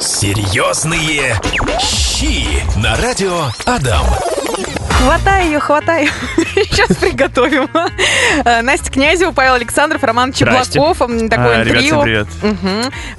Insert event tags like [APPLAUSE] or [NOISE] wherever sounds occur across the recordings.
Серьезные щи на радио Адам. Хватай ее, хватай. [LAUGHS] Сейчас приготовим. Э, Настя Князева, Павел Александров, Роман. Чеблаков. Такое А, ребят, всем трио. привет.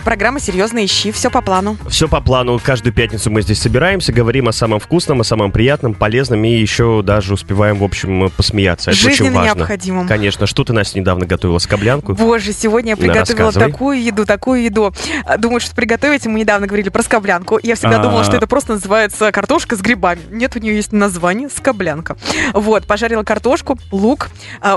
Программа «Серьезные щи». Все по плану. Все по плану. Каждую пятницу мы здесь собираемся, говорим о самом вкусном, о самом приятном, полезном и еще даже успеваем, в общем, посмеяться. Это очень Жизненно важно. необходимым. Конечно. Что ты, Настя, недавно готовила? Скоблянку? Боже, сегодня я приготовила такую еду, такую еду. А, Думаю, что приготовить. Мы недавно говорили про скоблянку. Я всегда А. думала, что это просто называется картошка с грибами. Нет, у нее есть название скоблянка. Вот, пожарила картошку, лук.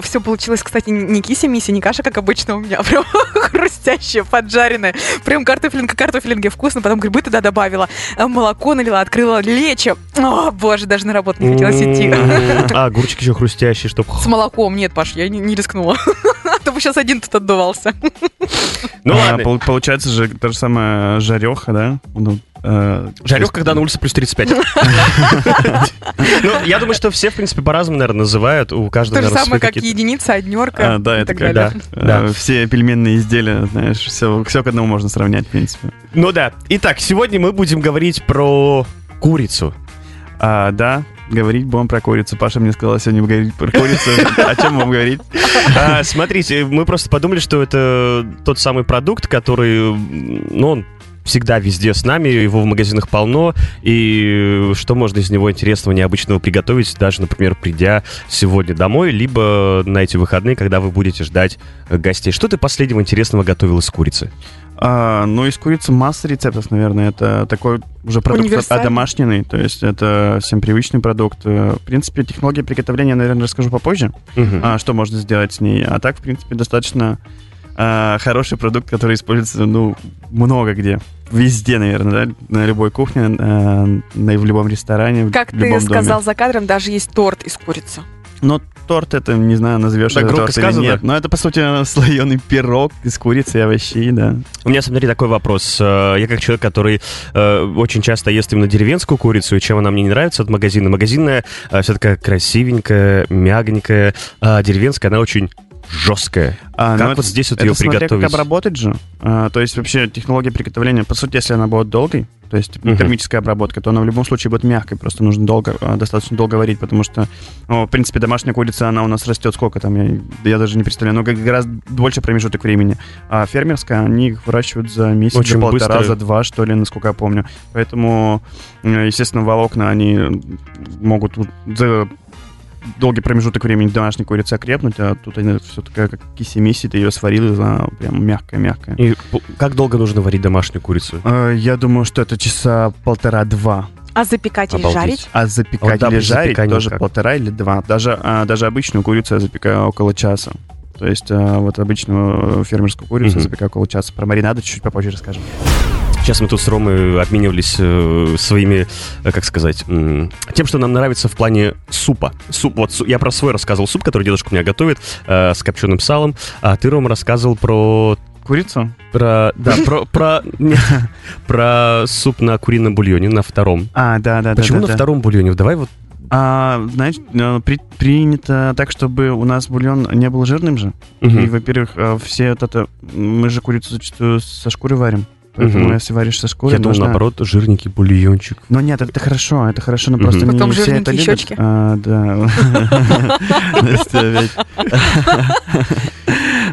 Все получилось, кстати, не кися-мися, не каша, как обычно у меня, а [LAUGHS] прям хрустящая, поджаренная. Прям картофелинка, картофелинги вкусно. Потом грибы туда добавила. а, Молоко налила, открыла лечо. О, боже, даже на работу не хотелось идти. [LAUGHS] А, огурчик еще хрустящий, чтоб... С молоком. Нет, Паш, я не, не рискнула. [LAUGHS] А то бы сейчас один тут отдувался. [LAUGHS] Ну А, ладно. пол- получается же та же самая жареха, да? Ну, э, Жарех, когда на улице плюс 35. [LAUGHS] Ну, я думаю, что все, в принципе, по-разному, наверное, называют. У каждого, То же самое, как единица, однерка а, да, это как, далее. да. Да. Э, Все пельменные изделия, знаешь, все к одному можно сравнять, в принципе. Ну да. Итак, сегодня мы будем говорить про курицу. А, да, говорить будем про курицу. Паша мне сказала сегодня говорить про курицу. О чем будем говорить? А, смотрите, мы просто подумали, что это тот самый продукт, который, ну, он всегда везде с нами, его в магазинах полно, и что можно из него интересного, необычного приготовить, даже, например, придя сегодня домой, либо на эти выходные, когда вы будете ждать гостей. Что ты последнего интересного готовил из курицы? А, ну, из курицы масса рецептов, наверное. Это такой уже продукт одомашненный, то есть это всем привычный продукт. Э, В принципе, технологии приготовления, наверное, расскажу попозже, Мгм. а, что можно сделать с ней. А так, в принципе, достаточно а, хороший продукт, который используется, ну, много где. Везде, наверное, да? На любой кухне, э, на, в любом ресторане, Как в любом ты доме. сказал за кадром, даже есть торт из курицы. Но торт это, не знаю, назовешь Так это торт или сказано. нет. Но это, по сути, [LAUGHS] слоеный пирог из курицы и овощей, да. У меня, смотри, такой вопрос. Э, Я как человек, который э, очень часто ест именно деревенскую курицу, и чем она мне не нравится от магазина. Магазинная э, вся такая красивенькая, мягенькая, а деревенская, она очень жесткая. А, как ну, вот здесь вот это ее смотря приготовить? как обработать же. А, то есть вообще технология приготовления, по сути, если она будет долгой, то есть Мгм. термическая обработка, то она в любом случае будет мягкой, просто нужно долго, а, достаточно долго варить, потому что, ну, в принципе, домашняя курица, она у нас растет сколько там, я, я даже не представляю, но гораздо больше промежуток времени. А фермерская, они их выращивают за месяц, Очень за полтора, быстро. за два, что ли, насколько я помню. Поэтому, э, естественно, волокна, они могут за долгий промежуток времени домашней курицы окрепнуть, а тут она все такая, как киси-миси, ты ее сварил, и она прям мягкая-мягкая. И как долго нужно варить домашнюю курицу? Э, Я думаю, что это часа полтора-два. А запекать или Обалдеть. жарить? А Вот запекать да, или жарить тоже как? полтора или два. Даже, а, даже обычную курицу я запекаю около часа. То есть а, вот обычную э, фермерскую курицу Мгм. запекаю около часа. Про маринады чуть-чуть попозже расскажем. Сейчас мы тут с Ромой обменивались э, своими, э, как сказать, м, тем, что нам нравится в плане супа. Суп, вот су- я про свой рассказывал суп, который дедушка у меня готовит э, с копченым салом, а ты, Рома, рассказывал про Курицу? Про, да, про, про, нет, [LAUGHS] про суп на курином бульоне на втором. А, да, да, Почему да. на да, да. втором бульоне? Давай вот А, знаешь, э, при- принято так, чтобы у нас бульон не был жирным же. И, Мгм. во-первых, э, все вот это... Мы же курицу зачастую со шкуры варим. Поэтому, Мгм. если варишь со шкурой, Я думал, нужно... наоборот, жирненький бульончик. Но нет, это хорошо, это хорошо, но Мгм. просто Потом не все это любят. щечки. А, да. [LAUGHS] [LAUGHS]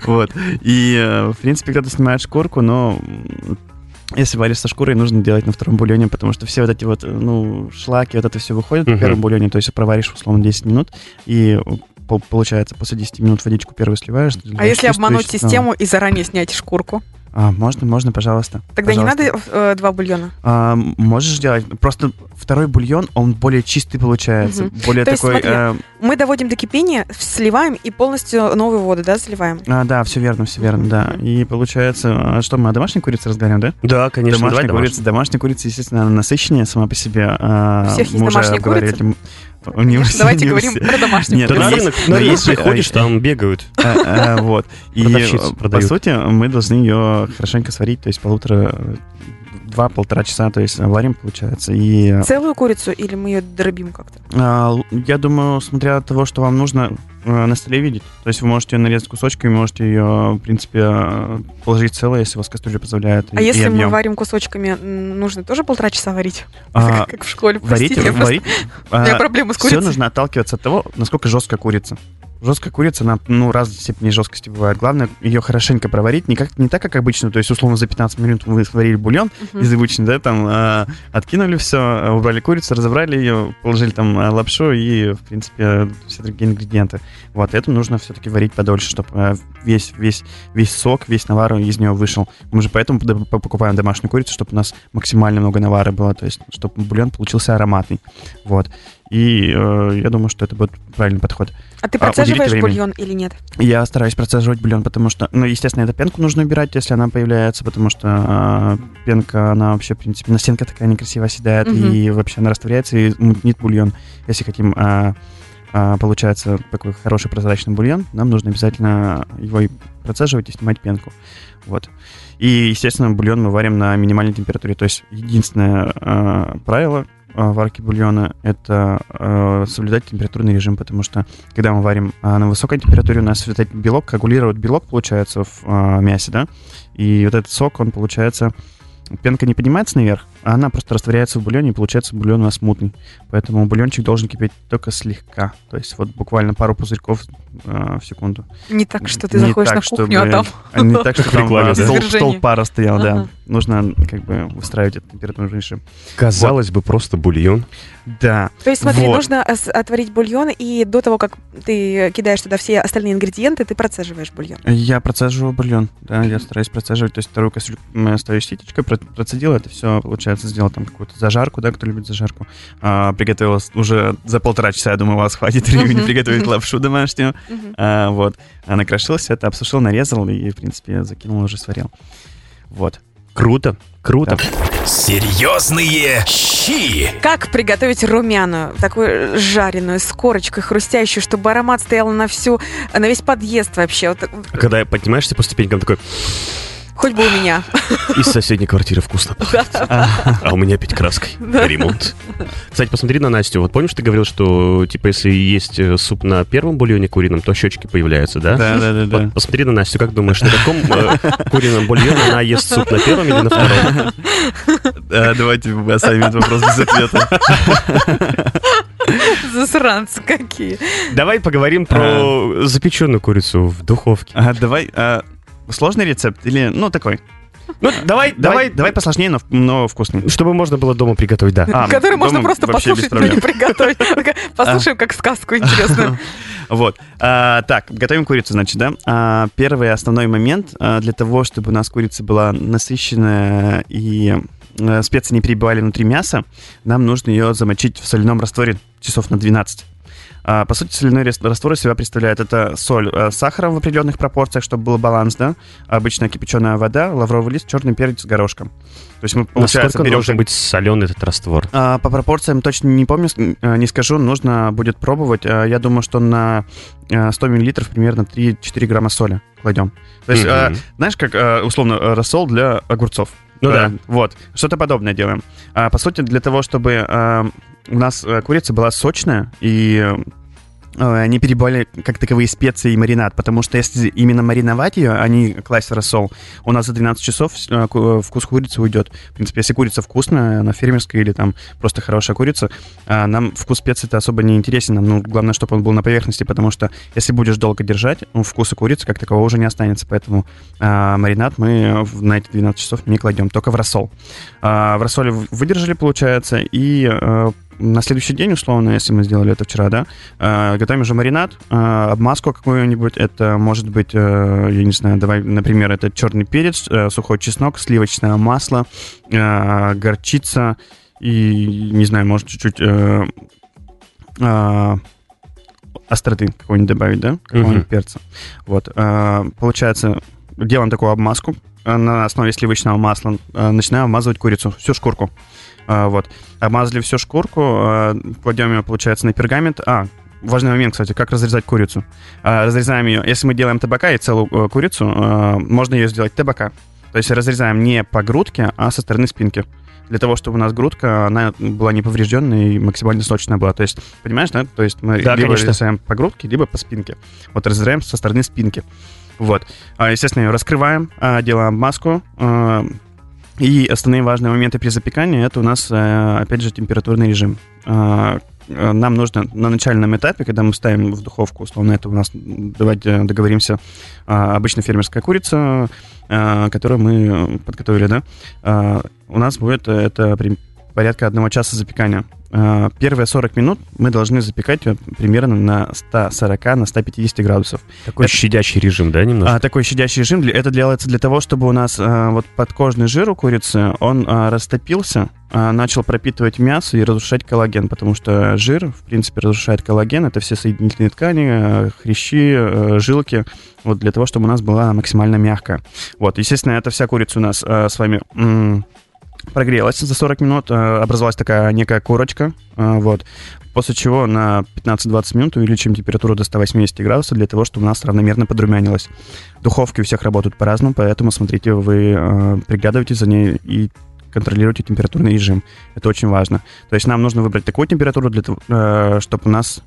Вот. И, э, в принципе, когда ты снимаешь шкурку, но если варишь со шкурой, нужно делать на втором бульоне, потому что все вот эти вот, э, ну, шлаки, вот это все выходит в первом бульоне, то есть проваришь, условно, 10 минут, и пол- получается, после 10 минут водичку первую сливаешь. А если обмануть систему и заранее снять шкурку? А, можно, можно, пожалуйста. Тогда не Пожалуйста. надо э, два бульона. А, можешь делать. Просто второй бульон, он более чистый получается. Мгм. Более То есть, такой... смотри, э, Мы доводим до кипения, сливаем и полностью новую воду, да, заливаем? а, да, все верно, все верно, да. И получается, а что, мы о домашней курице разговариваем, да? Да, конечно, домашняя давай курица, домашняя курица, естественно, она насыщеннее сама по себе. А, У всех есть мы домашняя курица? этим- Не у всех, Давайте не говорим про домашнюю Нет, ну, на курицу. рынок, но на рынок есть- приходишь, там бегают. А, а, Вот. И, э, по сути, мы должны ее хорошенько сварить, то есть полутора два-полтора часа, то есть варим, получается. И э, Целую курицу или мы ее дробим как-то? а, я думаю, смотря от того, что вам нужно э, на столе видеть, то есть вы можете ее нарезать кусочками, можете ее, в принципе, э, положить целое, если у вас кастрюля позволяет. А и- и если мы объем. варим кусочками, нужно тоже полтора часа варить? [LAUGHS] А, Как в школе, Варить, простите, я просто- варить. [LAUGHS] у меня проблемы с Все курицей. нужно отталкиваться от того, насколько жесткая курица. Жесткая курица, она, ну, разной степени жесткости бывает. Главное, ее хорошенько проварить, не, как, не так, как обычно, то есть, условно, за 15 минут вы сварили бульон, Мгм. из обычной, да, там, а, откинули все, убрали курицу, разобрали ее, положили там а, лапшу и, в принципе, все другие ингредиенты. Вот, это нужно все-таки варить подольше, чтобы весь, весь, весь сок, весь навар из нее вышел. Мы же поэтому покупаем домашнюю курицу, чтобы у нас максимально много навара было, то есть, чтобы бульон получился ароматный. Вот. И э, я думаю, что это будет правильный подход. А ты А, процеживаешь время. бульон или нет? Я стараюсь процеживать бульон, потому что, ну, естественно, эту пенку нужно убирать, если она появляется, потому что а, пенка, она вообще, в принципе, на стенке такая некрасиво оседает, Мгм. и вообще она растворяется и мутнит бульон. Если хотим, а, а, получается, такой хороший прозрачный бульон, нам нужно обязательно его и процеживать и снимать пенку. Вот. И, естественно, бульон мы варим на минимальной температуре. То есть единственное а, правило а, варки бульона — это а, соблюдать температурный режим, потому что когда мы варим а, на высокой температуре, у нас вот белок, коагулирует белок, получается, в а, мясе, да, и вот этот сок, он, получается, пенка не поднимается наверх, она просто растворяется в бульоне, и получается бульон у нас мутный. Поэтому бульончик должен кипеть только слегка, то есть вот буквально пару пузырьков а, в секунду. Не так, что ты Не заходишь так, на кухню, а чтобы- там... а Не так, [LAUGHS] что там а, стол пара стоял, да. Нужно как бы устраивать этот температурный режим. Казалось бы, просто бульон. Да. То есть, смотри, Вот. нужно отварить бульон, и до того, как ты кидаешь туда все остальные ингредиенты, ты процеживаешь бульон. Я процеживаю бульон, да, я стараюсь процеживать, то есть вторую кастрюльку м, ставишь ситечкой, про- процедил это все, получается, сделал там какую-то зажарку, да, кто любит зажарку, а, приготовил уже за полтора часа, я думаю, у вас хватит времени Мгм. приготовить лапшу домашнюю, А, вот, а, накрошил все это, обсушил, нарезал и, в принципе, закинул, уже сварил. Вот. Круто, круто. Серьезные щи. Как приготовить румяную, такую жареную, с корочкой, хрустящую, чтобы аромат стоял на всю, на весь подъезд вообще. Вот, А когда поднимаешься по ступенькам, такой, хоть бы у меня. из соседней квартиры вкусно пахнет. А у меня опять краской. Ремонт. Кстати, посмотри на Настю. Вот помнишь, ты говорил, что, типа, если есть э, суп на первом бульоне курином, то щечки появляются, да? Да, да, да, посмотри на Настю, как думаешь, на каком э, курином бульоне она ест суп, на первом или на втором? Давайте мы оставим этот вопрос без ответа. Засранцы какие. Давай поговорим про запеченную курицу в духовке. Ага, давай, а, сложный рецепт или, ну, такой? Ну, давай, Давай, давай, посложнее, но, но вкусный. чтобы можно было дома приготовить, да. А, Который можно просто послушать, но не приготовить. Послушаем, как сказку интересную. [LAUGHS] Вот. А, так, готовим курицу, значит, да? А, первый основной момент а, для того, чтобы у нас курица была насыщенная и э, специи не перебивали внутри мяса, нам нужно ее замочить в соляном растворе часов на 12. А, по сути, соляной раствор из себя представляет это соль э, с сахаром в определенных пропорциях, чтобы был баланс, да? Обычная кипяченая вода, лавровый лист, черный перец с горошком. То есть мы, получается, Насколько берем должен быть соленый этот раствор? а, по пропорциям точно не помню, э, не скажу, нужно будет пробовать. А, Я думаю, что на э, 100 миллилитров примерно 3-4 грамма соли кладем. То есть, Мгм. знаешь, как э, условно э, рассол для огурцов. Ну Э, да. Вот, что-то подобное делаем. А, По сути, для того, чтобы э, у нас э, курица была сочная и э, не перебивали как таковые специи и маринад, потому что если именно мариновать ее, а не класть рассол, у нас за 12 часов э, ку- вкус курицы уйдет. В принципе, если курица вкусная, она фермерская или там просто хорошая курица, нам вкус специй-то особо не интересен. Нам ну, главное, чтобы он был на поверхности, потому что если будешь долго держать, ну, вкуса курицы как такового уже не останется. Поэтому а, маринад мы на эти 12 часов не кладем, только в рассол. А, в рассоле выдержали, получается, и на следующий день, условно, если мы сделали это вчера, да, э, готовим уже маринад, э, обмазку какую-нибудь. Это может быть, э, я не знаю, давай, например, это черный перец, э, сухой чеснок, сливочное масло, э, горчица и, не знаю, может, чуть-чуть э, э, остроты какой-нибудь добавить, да, какого-нибудь Мгм. перца. Вот. э, получается, делаем такую обмазку на основе сливочного масла, э, начинаем обмазывать курицу, всю шкурку. А, вот. Обмазали всю шкурку, кладем ее, получается, на пергамент. А, важный момент, кстати, как разрезать курицу. Разрезаем ее. Если мы делаем табака и целую э, курицу, можно ее сделать табака. То есть разрезаем не по грудке, а со стороны спинки. Для того, чтобы у нас грудка, она была не поврежденная и максимально сочная была. То есть, понимаешь, да? То есть мы Да, либо конечно. разрезаем по грудке, либо по спинке. Вот разрезаем со стороны спинки. Вот. А, Естественно, раскрываем, а, делаем маску. а, И основные важные моменты при запекании это у нас, э, опять же, температурный режим. Э, Нам нужно на начальном этапе, когда мы ставим в духовку, условно, это у нас, давайте договоримся, а, обычно фермерская курица, которую мы э, подготовили, да, у нас будет э, это порядка одного часа запекания. А, Первые 40 минут мы должны запекать э, примерно на 140 на 150 градусов. Такой Это- щадящий режим, да, немножко? А, такой щадящий режим, это делается для того, чтобы у нас а, вот подкожный жир у курицы, он а, растопился, а, начал пропитывать мясо и разрушать коллаген, потому что жир, в принципе, разрушает коллаген, это все соединительные ткани, а, хрящи, а, жилки, вот для того, чтобы у нас была максимально мягкая. Вот, естественно, эта вся курица у нас а, с вами м, прогрелась за 40 минут, а, образовалась такая некая корочка, а, вот. После чего на 15-20 минут увеличим температуру до 180 градусов для того, чтобы у нас равномерно подрумянилось. Духовки у всех работают по-разному, поэтому смотрите, вы э, приглядывайтесь за ней и контролируйте температурный режим. Это очень важно. То есть нам нужно выбрать такую температуру, для того, э, чтобы у нас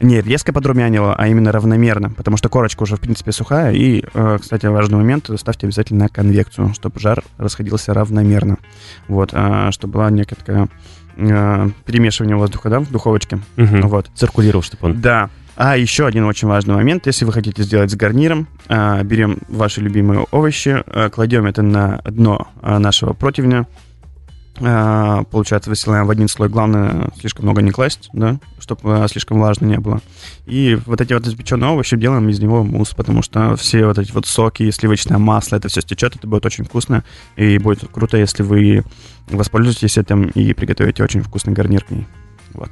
не резко подрумянило, а именно равномерно, потому что корочка уже, в принципе, сухая. И, э, кстати, важный момент, ставьте обязательно конвекцию, чтобы жар расходился равномерно. Вот, э, чтобы была некая такая перемешивание воздуха, да, в духовочке. Мгм. Вот. Циркулировал, чтобы он... Да. А еще один очень важный момент. Если вы хотите сделать с гарниром, а, берем ваши любимые овощи, а, кладем это на дно а, нашего противня. Получается, высылаем в один слой. Главное, слишком много не класть, да, чтобы слишком влажно не было. И вот эти вот запеченные овощи делаем из него мусс, потому что все вот эти вот соки, сливочное масло, это все стечет, это будет очень вкусно. И будет круто, если вы воспользуетесь этим и приготовите очень вкусный гарнир к ней. Вот.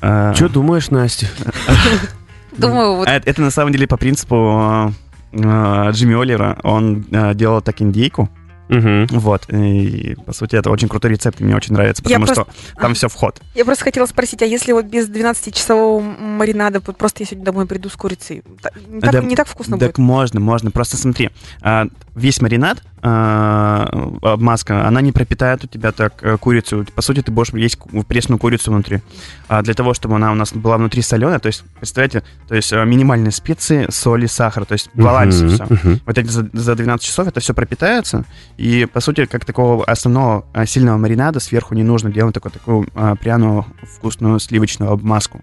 А, Что думаешь, Настя? [LAUGHS] Думаю, вот а Это, это на самом деле по принципу э, Джимми Оливера. Он э, делал так индейку. Мгм. Вот. И, по сути, это очень крутой рецепт, и мне очень нравится, Я потому просто- что там все вход. я просто хотела спросить, а если вот без 12-часового маринада, вот просто я сегодня домой приду с курицей, так, Да- не так вкусно так будет? можно, можно. Просто смотри, а, весь маринад, а, обмазка, она не пропитает у тебя так э, курицу. По сути, ты будешь есть пресную курицу внутри. А для того, чтобы она у нас была внутри соленая, то есть, представляете, то есть э, минимальные специи, соли, сахар, то есть балансе Мгм, все. мгм. Вот эти за, за 12 часов это все пропитается, и, по сути, как такого основного а, сильного маринада сверху не нужно делать такую, такую а, пряную, вкусную сливочную обмазку.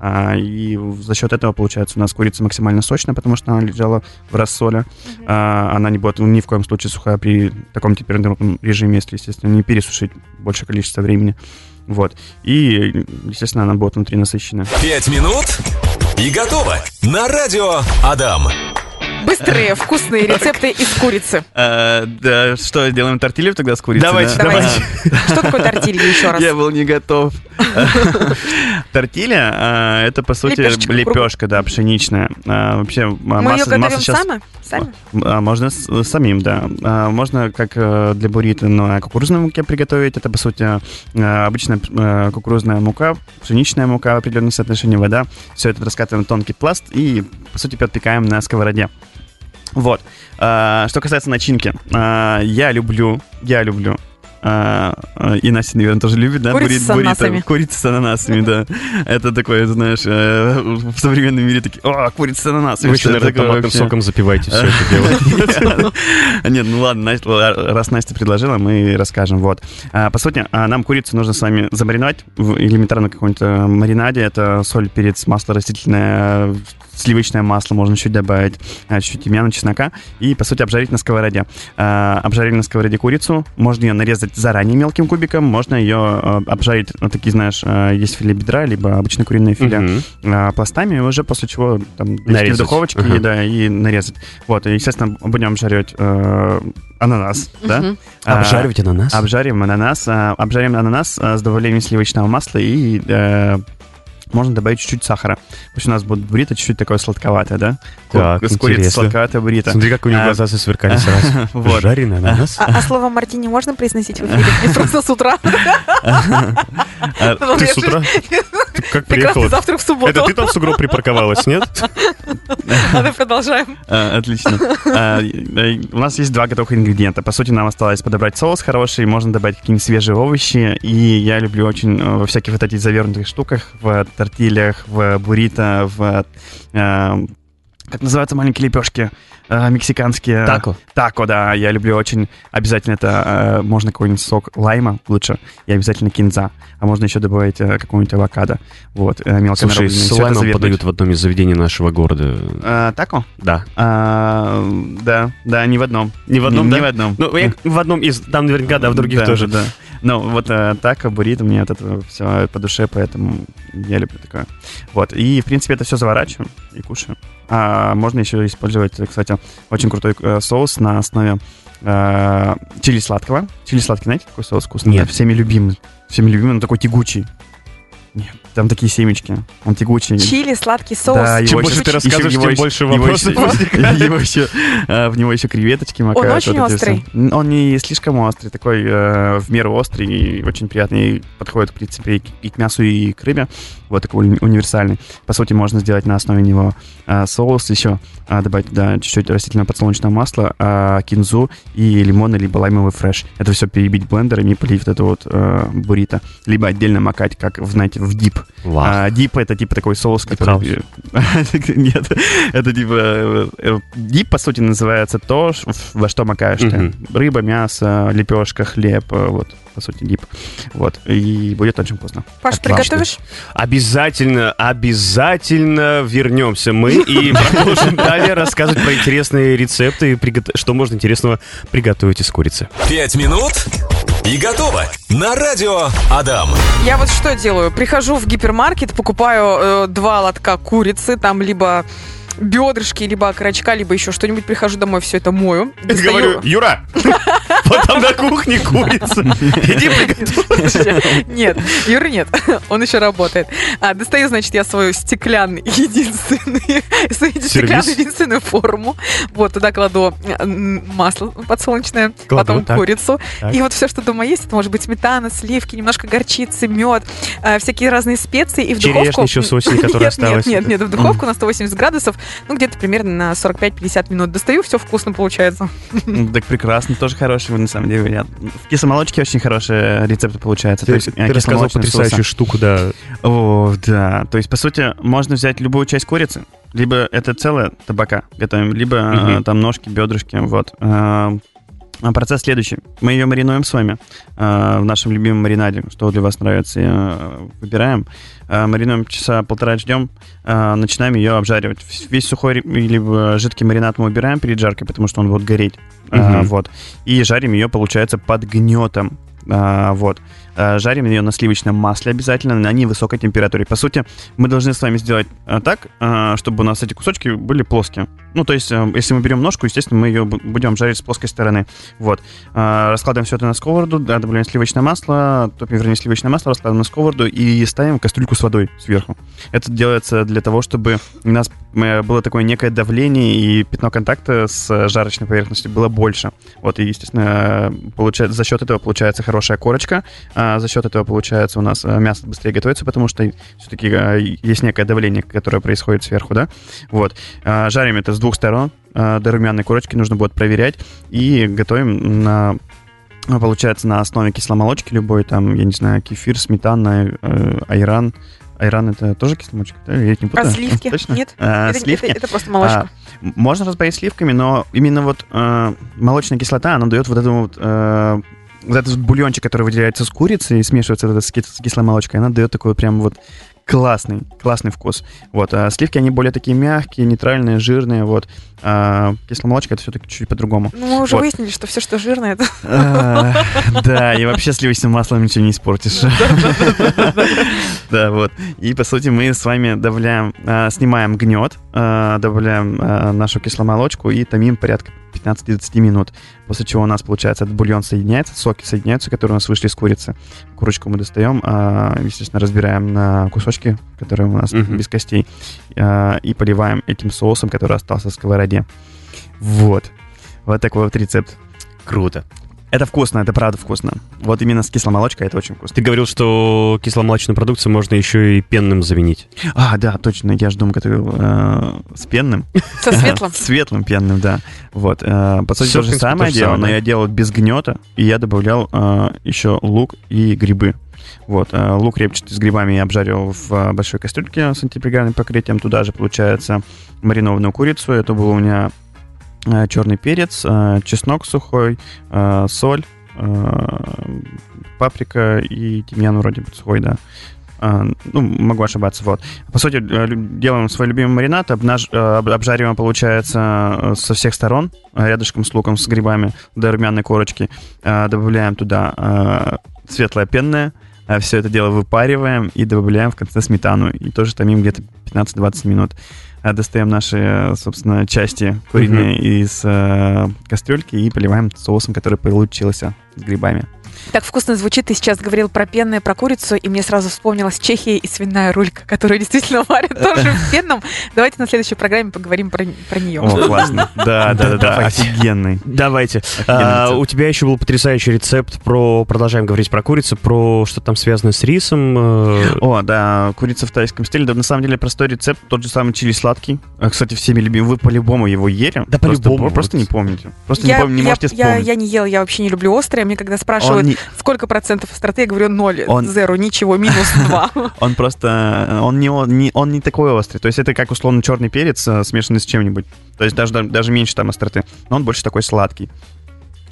А, и за счет этого, получается, у нас курица максимально сочная, потому что она лежала в рассоле. А, она не будет ни в коем случае сухая при таком температурном режиме, если, естественно, не пересушить большее количество времени. Вот. И, естественно, она будет внутри насыщенная. Пять минут и готово. На радио Адам. Быстрые, вкусные рецепты из курицы. да, что, делаем тортилью тогда с курицей? Давайте, да? Давайте. [LAUGHS] Что такое тортилья еще раз? Я был не готов. [LAUGHS] Тортилья а, это по сути лепешка, да, пшеничная. А, Вообще а, Мы ее масса, сейчас сами? А, можно с- самим, да. А, Можно как э, для буррито на кукурузной муке приготовить. Это по сути э, обычная э, кукурузная мука, пшеничная мука в определенном соотношении вода. Все это раскатываем в тонкий пласт и по сути подпекаем на сковороде. Вот. А, Что касается начинки, а, я люблю, я люблю. а, а, И Настя, наверное, тоже любит, да? Курицу бурри- с ананасами. Курица с ананасами, да. Это такое, знаешь, э, в современном мире такие, о, курица с ананасами. Вы еще, наверное, томатным вообще?» соком запиваете все это дело. [LAUGHS] Нет, ну ладно, Настя, раз Настя предложила, мы расскажем. Вот. А, По сути, а, нам курицу нужно с вами замариновать в элементарно каком-то маринаде. Это соль, перец, масло растительное, сливочное масло можно чуть добавить, а, чуть-чуть тимьяна, чеснока и, по сути, обжарить на сковороде. А, Обжарили на сковороде курицу, можно ее нарезать заранее мелким кубиком, можно ее а, обжарить, на такие, знаешь, есть филе бедра, либо обычное куриное филе а, пластами, и уже после чего там довести в Нарезать. духовочке Ага. да, и нарезать. Вот, и, естественно, будем обжаривать э, ананас, да? Мгм. А, Обжаривать ананас? Обжарим ананас, обжарим ананас с добавлением сливочного масла и э, можно добавить чуть-чуть сахара. Пусть у нас будет буррито чуть-чуть такое сладковатое, да? Так, с курицей интересно. сладковатое буррито. Смотри, как у него А, глаза засверкали сразу. [LAUGHS] Вот. Жареный ананас? А, а слово мартини можно произносить в эфире? [LAUGHS] Просто с утра. [LAUGHS] А, Ты с утра? [LAUGHS] как приехала? завтрак в субботу. Это ты там в сугроб припарковалась, нет? Ладно, продолжаем. [LAUGHS] А, Отлично. А, э, У нас есть два готовых ингредиента. По сути, нам осталось подобрать соус хороший, можно добавить какие-нибудь свежие овощи. И я люблю очень э, во всяких вот этих завернутых штуках, в тортильях, в буррито, в... э, Как называются маленькие лепешки? Э, Мексиканские. Тако. Тако, да. Я люблю очень. Обязательно это э, можно какой-нибудь сок лайма лучше. И обязательно кинза. А можно еще добавить э, какого-нибудь авокадо. Вот, э, мелко Слушай, с лаймом подают в одном из заведений нашего города. Э, Тако? Да. А, да, да, не в одном. Не в одном, не, да? не в одном. Ну, я в одном из, там наверняка, да, в других Да, тоже. Да. Ну, вот э, тако, буррито, мне от этого все по душе, поэтому я люблю такое. Вот, и, в принципе, это все заворачиваем и кушаем. А можно еще использовать, кстати, очень крутой э, соус на основе э, чили сладкого. Чили сладкий, знаете, какой соус вкусный? Нет. Да, Всеми любимый. Всеми любимый, он такой тягучий. Нет, там такие семечки. Он тягучий. Чили, сладкий соус. Да, Чем больше еще- ты рассказываешь, еще- тем [LAUGHS] его больше еще- его вопросов еще- его еще, э, В него еще креветочки макают. очень вот острый? все. Он не слишком острый, такой э, в меру острый и очень приятный. И подходит, в принципе, и к- и к мясу, и к рыбе. Вот такой уни- универсальный. По сути, можно сделать на основе него э, соус еще, а, добавить туда чуть-чуть растительного подсолнечного масла, а, кинзу и лимон, либо лаймовый фреш. Это все перебить блендерами и полить вот это вот э, буррито. Либо отдельно макать, как, знаете, в дип. А, дип это типа такой соус, который... [LAUGHS] Нет, это типа... э, Дип, по сути, называется то, во что макаешь ты. Рыба, мясо, лепешка, хлеб, э, вот, по сути, дип. Вот, и будет очень вкусно. Паш, Отлично. приготовишь? Обязательно, обязательно вернемся мы и [LAUGHS] продолжим далее рассказывать про интересные рецепты и что можно интересного приготовить из курицы. Пять минут и готово. На радио Адам. Я вот что делаю? Прихожу в гипермаркет, покупаю э, два лотка курицы, там либо бедрышки, либо окорочка, либо еще что-нибудь. Прихожу домой, все это мою. достаю- Говорю, Юра, [LAUGHS] вот там на кухне курица. Иди приготовь. Нет, Юры нет, он еще работает. А, достаю, значит, я свою стеклянный единственный, свою стеклянную единственную форму. Вот, туда кладу масло подсолнечное, Кладу, потом так. курицу. Так. И вот все, что дома есть, это может быть сметана, сливки, немножко горчицы, мед, э, всякие разные специи. И в Черешня духовку... еще с осени, которая нет, нет, осталась. нет, нет, в духовку на 180 градусов, ну, где-то примерно на 45-50 минут достаю, все вкусно получается. Так прекрасно, тоже хороший, на самом деле. вариант. В кисомолочке очень хорошие рецепты получаются. Ты, То есть, ты рассказал потрясающую соусы. штуку, да. О, да. То есть, по сути, можно взять любую часть курицы, либо это целое табака готовим, либо Мгм. там ножки, бедрышки, вот. Э, а Процесс следующий. Мы ее маринуем с вами э, в нашем любимом маринаде, что для вас нравится, э, выбираем. Э, маринуем часа полтора, ждем, э, начинаем ее обжаривать. Весь сухой или жидкий маринад мы убираем перед жаркой, потому что он будет гореть. Э, Мгм. вот. И жарим ее, получается, под гнетом. А, вот. А, Жарим ее на сливочном масле обязательно, на невысокой температуре. По сути, мы должны с вами сделать а, так, а, чтобы у нас эти кусочки были плоские. Ну, то есть, если мы берем ножку, естественно, мы ее бу- будем жарить с плоской стороны. Вот. Раскладываем все это на сковороду, добавляем сливочное масло, топим, вернее, сливочное масло, раскладываем на сковороду и ставим кастрюльку с водой сверху. Это делается для того, чтобы у нас э, было такое некое давление и пятно контакта с э, жарочной поверхностью было больше. Вот, и, естественно, получается, за счет этого получается хорошая корочка, за счет этого получается у нас э, мясо быстрее готовится, потому что все-таки есть некое давление, которое происходит сверху, да. Вот. А, Жарим это с двух сторон. а, До румяной корочки нужно будет проверять. И готовим на а, Получается, на основе кисломолочки любой, там, я не знаю, кефир, сметана, э, айран. Айран это тоже кисломолочка, да? Я не А путаю? сливки? [LAUGHS] Точно? Нет? А, это, сливки? это- это просто молочко. М- Можно разбавить сливками, но именно вот э, молочная кислота, она дает вот эту вот э, вот этот бульончик, который выделяется с курицы и смешивается с, ки- с кислой молочкой, она дает такой прям вот классный, классный вкус. Вот, а сливки, они более такие мягкие, нейтральные, жирные, вот. А кисломолочка это все-таки чуть по-другому. Ну, мы уже вот. выяснили, что все, что жирное, это... [LAUGHS] А, Да, и вообще сливочным маслом ничего не испортишь. Да, вот. И, по сути, мы с вами добавляем, а, снимаем гнет, а, добавляем нашу кисломолочку и томим порядка 15-20 минут. После чего у нас, получается, этот бульон соединяется, соки соединяются, которые у нас вышли из курицы. Курочку мы достаем, естественно, разбираем на кусочки, которые у нас без костей, и поливаем этим соусом, который остался в сковороде. Вот. Вот такой вот рецепт. Круто. Это вкусно, это правда вкусно. Вот именно с кисломолочкой это очень вкусно. Ты говорил, что кисломолочную продукцию можно еще и пенным заменить. А, да, точно, я же думаю, готовил э, с пенным. [LAUGHS] Со светлым. [LAUGHS] Светлым пенным, да. Вот. Э, по сути, то же принципе, самое то же самое, но да. я делал без гнета, и я добавлял э, еще лук и грибы. Вот, э, лук репчатый с грибами я обжарил в э, большой кастрюльке с антипригарным покрытием. Туда же, получается, маринованную курицу. Это был у меня э, черный перец, чеснок сухой, соль, паприка и тимьян вроде бы сухой, да. Ну, могу ошибаться, вот. По сути, делаем свой любимый маринад, обнаж- об- обжариваем, получается, со всех сторон, рядышком с луком, с грибами до румяной корочки. Добавляем туда светлое пенное, все это дело выпариваем и добавляем в конце сметану. И тоже томим где-то 15-20 минут. Э, Достаем наши, собственно, части куриные из э, кастрюльки и поливаем соусом, который получился с грибами. Так вкусно звучит. Ты сейчас говорил про пенное, про курицу, и мне сразу вспомнилась Чехия и свиная рулька, которую действительно варят [LAUGHS] тоже в пенном. Давайте на следующей программе поговорим про, про нее. О, классно. [LAUGHS] Да, да, да, офигенный. Давайте. А, у тебя еще был потрясающий рецепт про... Продолжаем говорить про курицу, про что там связано с рисом. э, О, да, курица в тайском стиле. Да, на самом деле простой рецепт, тот же самый чили сладкий. А, Кстати, всеми любимый. Вы по-любому его ели. Да Просто- по-любому, Просто, не помните. Просто не, пом- не можете я, вспомнить. я не ела, я вообще не люблю острое. Мне когда спрашивают, не- сколько процентов остроты, я говорю ноль, Он- зеро, ничего, минус [LAUGHS] два. он просто... Он не, он, не, он не такой острый. То есть это как условно черный перец, э, смешанный с чем-нибудь. То есть даже, даже меньше там остроты. Но он больше такой сладкий.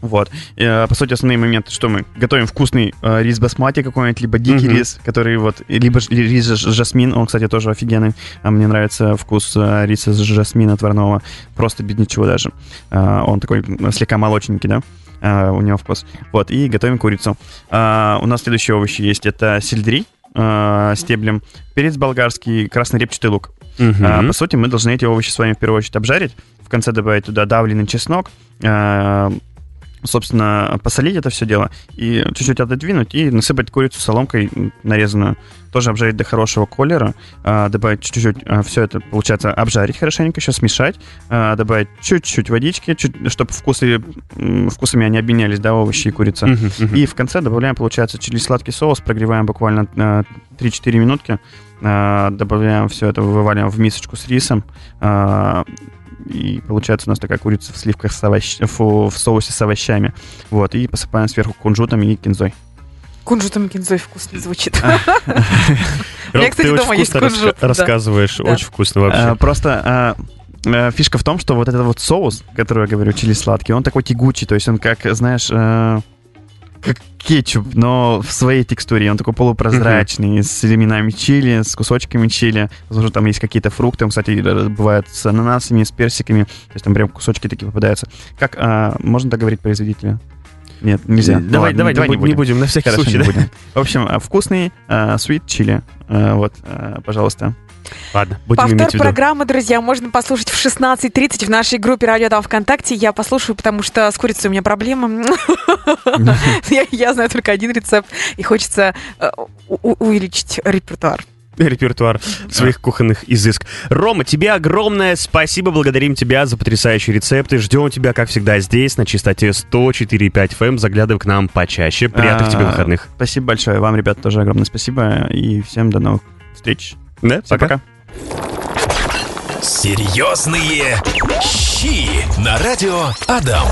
Вот. Э, по сути, основные моменты, что мы готовим вкусный э, рис басмати какой-нибудь, либо дикий Мгм. рис, который вот, либо рис жасмин, он, кстати, тоже офигенный. А мне нравится вкус э, риса с жасмина отварного, просто без ничего даже. А, он такой слегка молочненький, да? А, у него вкус. Вот, и готовим курицу. А, у нас следующие овощи есть. Это сельдерей э, стеблем, перец болгарский, красный репчатый лук. А, по сути, мы должны эти овощи с вами в первую очередь обжарить, в конце добавить туда давленый чеснок, собственно, посолить это все дело и чуть-чуть отодвинуть и насыпать курицу соломкой нарезанную. Тоже обжарить до хорошего колера, а, добавить чуть-чуть все это, получается, обжарить хорошенько, еще смешать, а, добавить чуть-чуть водички, чуть, чтобы вкусы, вкусами они обменялись, да, овощи и курица. Мгм, мгм. И в конце добавляем, получается, чили сладкий соус, прогреваем буквально э, 3-4 минутки, добавляем все это, вываливаем в мисочку с рисом, и получается у нас такая курица в сливках с овощ... фу, в соусе с овощами. Вот, и посыпаем сверху кунжутом и кинзой. Кунжутом и кинзой вкусно звучит. [LAUGHS] Ром, меня, кстати, ты очень дома есть кунжут, рассказываешь, очень вкусно Э, вообще. Просто э, фишка в том, что вот этот вот соус, который я говорю, чили сладкий, он такой тягучий, то есть он как, знаешь, э, как кетчуп, но в своей текстуре. Он такой полупрозрачный, с семенами чили, с кусочками чили. Возможно, там есть какие-то фрукты. Он, кстати, бывает с ананасами, с персиками. То есть там прям кусочки такие попадаются. Как, а, можно так говорить производителя? Нет, нельзя. Ну Давай, ладно, давай, давай не, будем, не будем, на всякий Хорошо, случай. не да? будем. В общем, э, вкусный э, sweet чили. Э, Вот, пожалуйста. Ладно, будем Повтор иметь в виду. программы, друзья, можно послушать в 16.30 в нашей группе Радио Дам ВКонтакте. Я послушаю, потому что с курицей у меня проблема. Я знаю только один рецепт, и хочется э, увеличить репертуар. репертуар своих кухонных изыск. Рома, тебе огромное спасибо, благодарим тебя за потрясающие рецепты. Ждем тебя, как всегда, здесь, на частоте 104,5 FM. Заглядывай к нам почаще. Приятных тебе А, выходных. Спасибо большое. Вам, ребят, тоже огромное спасибо. И всем до новых встреч. Да, Всем пока. Серьезные щи на радио Адам.